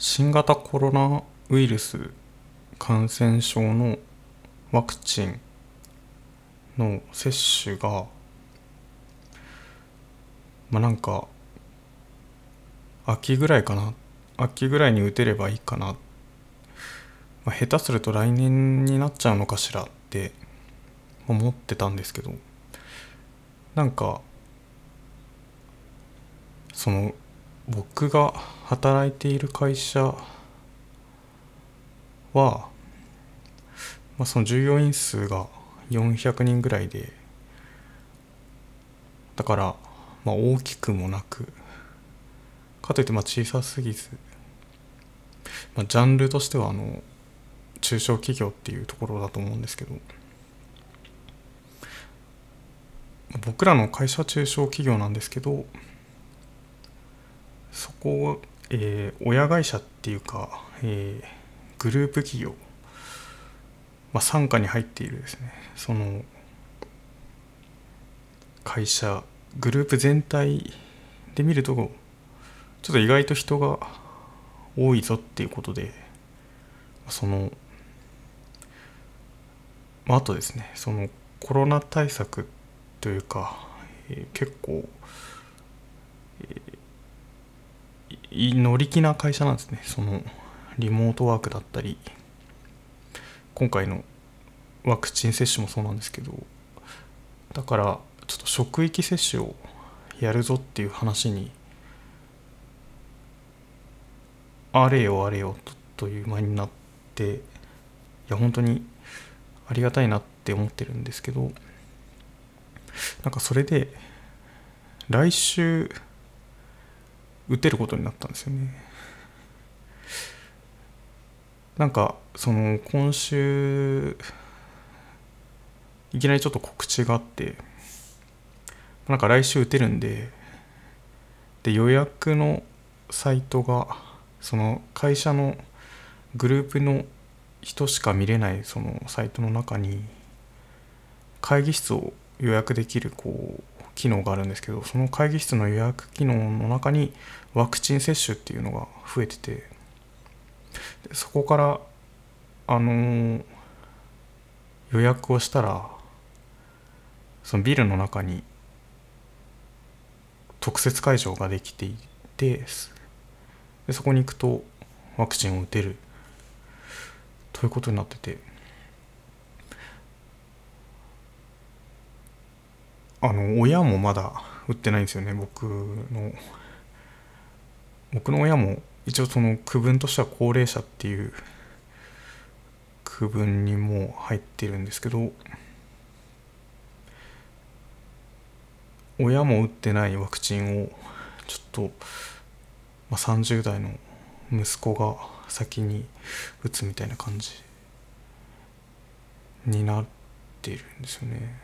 新型コロナウイルス感染症のワクチンの接種がまあなんか秋ぐらいかな。秋ぐらいに打てればいいかな、まあ、下手すると来年になっちゃうのかしらって思ってたんですけど。なんかその僕が働いている会社は、まあ、その従業員数が400人ぐらいでだからまあ大きくもなくかといってまあ小さすぎず、まあ、ジャンルとしてはあの中小企業っていうところだと思うんですけど僕らの会社は中小企業なんですけどそこを、えー、親会社っていうか、えー、グループ企業、まあ、傘下に入っているですね。その会社グループ全体で見るとちょっと意外と人が多いぞっていうことでその、まあ、とですねそのコロナ対策というか、えー、結構、乗り気な会社なんですね。そのリモートワークだったり今回のワクチン接種もそうなんですけどだからちょっと職域接種をやるぞっていう話にあれよあれよという間になっていや本当にありがたいなって思ってるんですけどなんかそれで来週打てることになったんですよね。なんかその今週いきなりちょっと告知があってなんか来週打てるんでで予約のサイトがその会社のグループの人しか見れないそのサイトの中に会議室を予約できるこう機能があるんですけどその会議室の予約機能の中にワクチン接種っていうのが増えててそこからあのー、予約をしたらそのビルの中に特設会場ができていてでそこに行くとワクチンを打てるということになってて。あの親もまだ打ってないんですよね僕の。僕の親も一応その区分としては高齢者っていう区分にも入ってるんですけど親も打ってないワクチンをちょっと、まあ、30代の息子が先に打つみたいな感じになってるんですよね。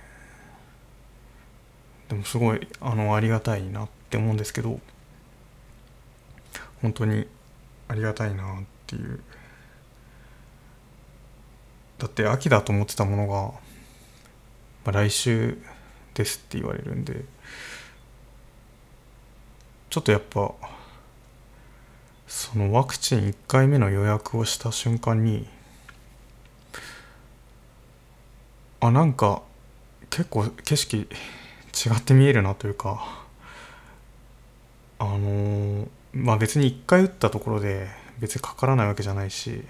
でもすごいあのありがたいなって思うんですけど本当にありがたいなっていう。だって秋だと思ってたものが、まあ、来週ですって言われるんでちょっとやっぱそのワクチン1回目の予約をした瞬間にあなんか結構景色違って見えるなというかあのー、まあ別に1回打ったところで別にかからないわけじゃないし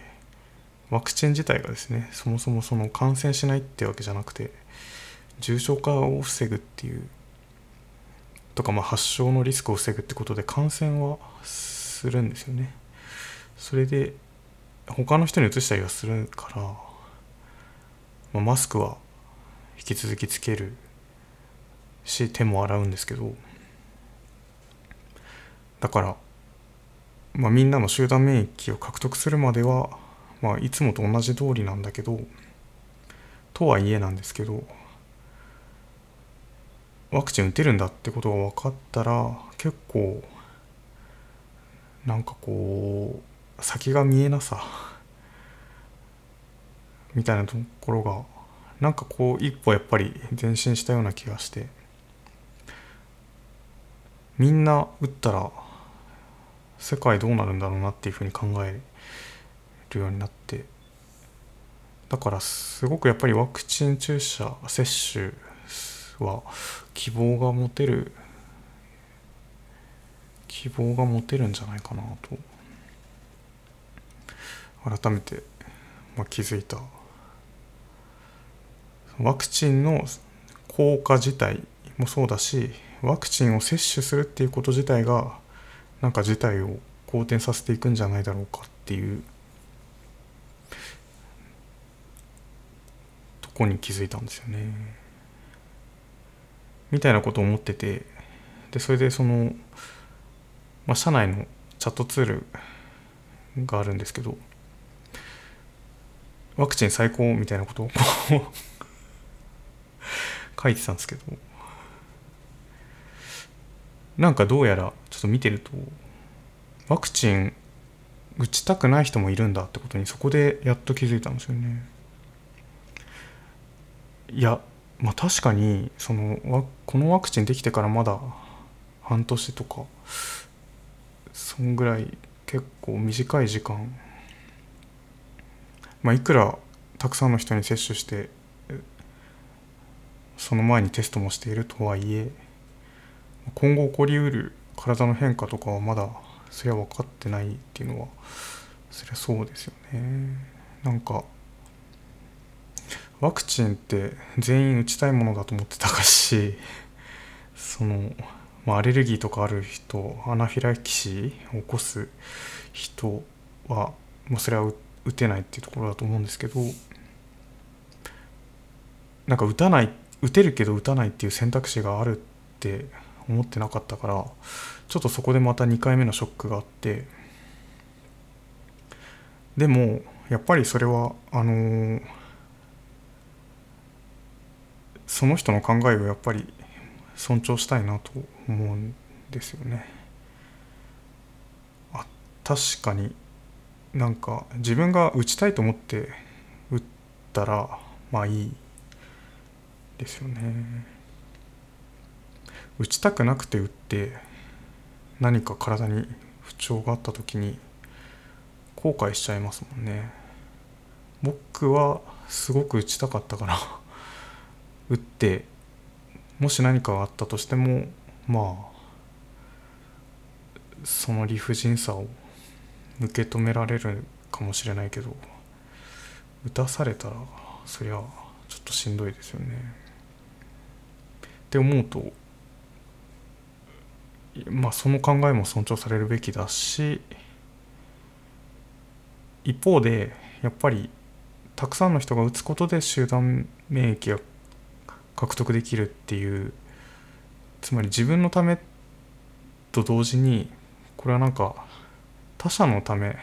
ワクチン自体がですねそもそもその感染しないってわけじゃなくて重症化を防ぐっていうとかまあ発症のリスクを防ぐってことで感染はするんですよね。それで他の人にうつしたりはするから、まあ、マスクは引き続きつけるし手も洗うんですけどだから、まあ、みんなの集団免疫を獲得するまでは、まあ、いつもと同じ通りなんだけどとはいえなんですけどワクチン打てるんだってことが分かったら結構なんかこう先が見えなさみたいなところがなんかこう一歩やっぱり前進したような気がして。みんな打ったら世界どうなるんだろうなっていうふうに考えるようになってだからすごくやっぱりワクチン注射接種は希望が持てる希望が持てるんじゃないかなと改めて、まあ、気づいたワクチンの効果自体もそうだしワクチンを接種するっていうこと自体がなんか事態を好転させていくんじゃないだろうかっていうとこに気づいたんですよね。みたいなことを思っててでそれでその、まあ、社内のチャットツールがあるんですけどワクチン最高みたいなことを 書いてたんですけどなんかどうやらちょっと見てるとワクチン打ちたくない人もいるんだってことにそこでやっと気づいたんですよね。いやまあ確かにそのこのワクチンできてからまだ半年とかそんぐらい結構短い時間まあいくらたくさんの人に接種してその前にテストもしているとはいえ今後起こりうる体の変化とかはまだそれは分かってないっていうのはそりゃそうですよね。なんかワクチンって全員打ちたいものだと思ってたかしその、まあ、アレルギーとかある人アナフィラキシーを起こす人は、まあ、それは打てないっていうところだと思うんですけどなんか打たない打てるけど打たないっていう選択肢があるって思ってなかったからちょっとそこでまた2回目のショックがあってでもやっぱりそれはあのー、その人の考えをやっぱり尊重したいなと思うんですよね。あ確かになんか自分が打ちたいと思って打ったらまあいいですよね。打ちたくなくて打って何か体に不調があった時に後悔しちゃいますもんね。僕はすごく打ちたかったから打ってもし何かがあったとしてもまあその理不尽さを受け止められるかもしれないけど打たされたらそりゃちょっとしんどいですよね。って思うとまあ、その考えも尊重されるべきだし一方でやっぱりたくさんの人が打つことで集団免疫が獲得できるっていうつまり自分のためと同時にこれはなんか他者のため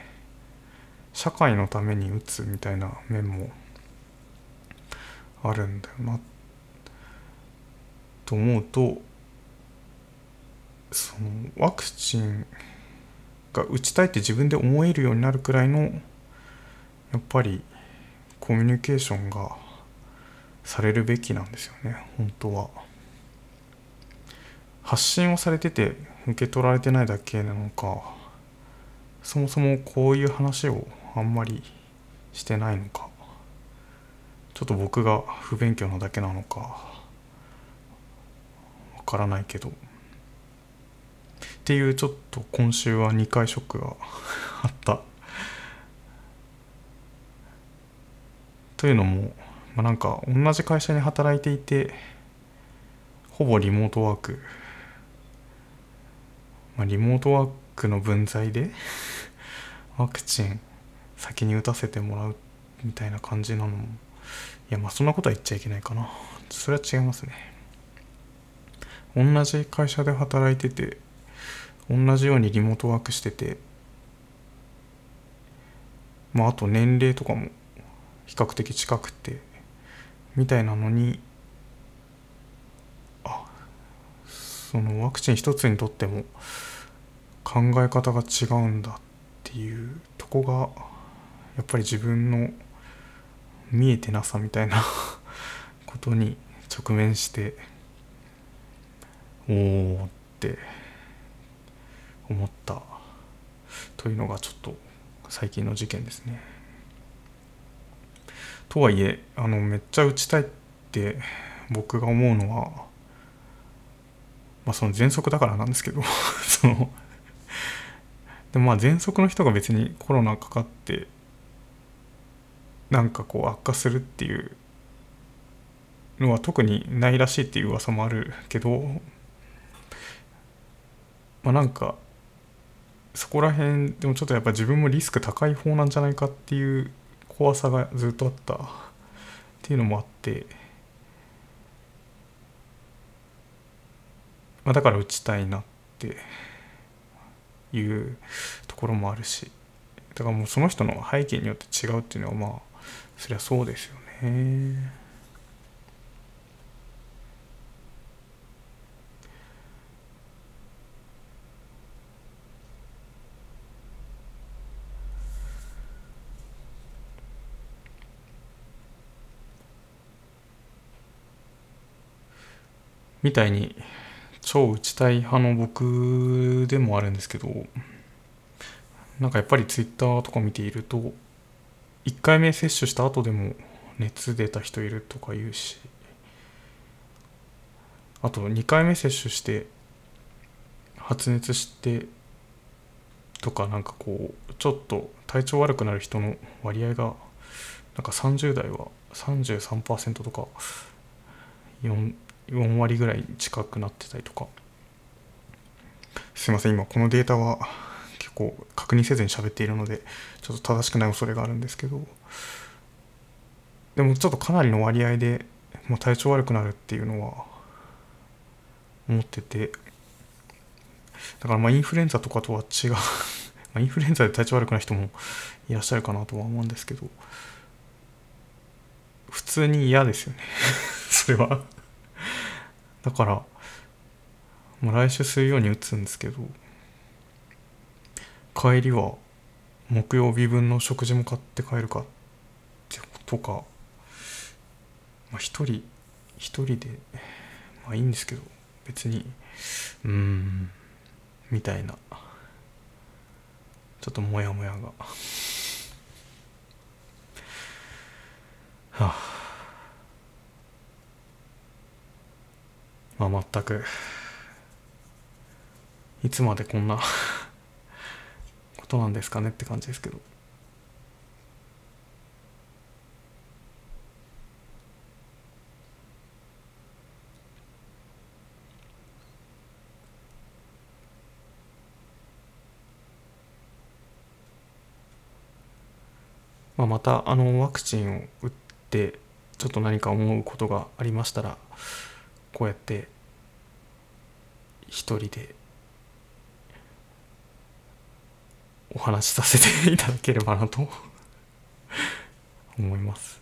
社会のために打つみたいな面もあるんだよなと思うとのワクチンが打ちたいって自分で思えるようになるくらいのやっぱりコミュニケーションがされるべきなんですよね本当は。発信をされてて受け取られてないだけなのかそもそもこういう話をあんまりしてないのかちょっと僕が不勉強なだけなのかわからないけど。っていうちょっと今週は2回ショックがあった。というのも、まあ、なんか同じ会社に働いていてほぼリモートワーク、まあ、リモートワークの分際でワクチン先に打たせてもらうみたいな感じなのもいやまあそんなことは言っちゃいけないかな。それは違いますね。同じ会社で働いてて同じようにリモートワークしててまああと年齢とかも比較的近くてみたいなのにあそのワクチン一つにとっても考え方が違うんだっていうとこがやっぱり自分の見えてなさみたいなことに直面しておおって思ったというのがちょっと最近の事件ですね。とはいえあのめっちゃ打ちたいって僕が思うのはまあその喘息だからなんですけど そのでもまあ喘息の人が別にコロナかかってなんかこう悪化するっていうのは特にないらしいっていう噂もあるけどまあなんかそこら辺でもちょっとやっぱ自分もリスク高い方なんじゃないかっていう怖さがずっとあった。っていうのもあって、まあ、だから打ちたいなっていうところもあるし。だからもうその人の背景によって違うっていうのはまあそりゃそうですよね。みたいに超打ちたい派の僕でもあるんですけどなんかやっぱりツイッターとか見ていると1回目接種した後でも熱出た人いるとか言うしあと2回目接種して発熱してとかなんかこうちょっと体調悪くなる人の割合がなんか30代は33%とか4割ぐらい近くなってたりとか。すいません今このデータは結構確認せずに喋っているのでちょっと正しくない恐れがあるんですけど。でもちょっとかなりの割合でもう体調悪くなるっていうのは思ってて。だからまあインフルエンザとかとは違う。まインフルエンザで体調悪くなる人もいらっしゃるかなとは思うんですけど。普通に嫌ですよね。それは。だからもう来週水曜に打つんですけど帰りは木曜日分の食事も買って帰るかってことかまあ一人一人でまあいいんですけど別にうーんみたいなちょっとモヤモヤが。はあ。まあ全く。いつまでこんな ことなんですかねって感じですけど。まあ、またあのワクチンを打ってちょっと何か思うことがありましたらこうやって一人でお話しさせていただければなと思います。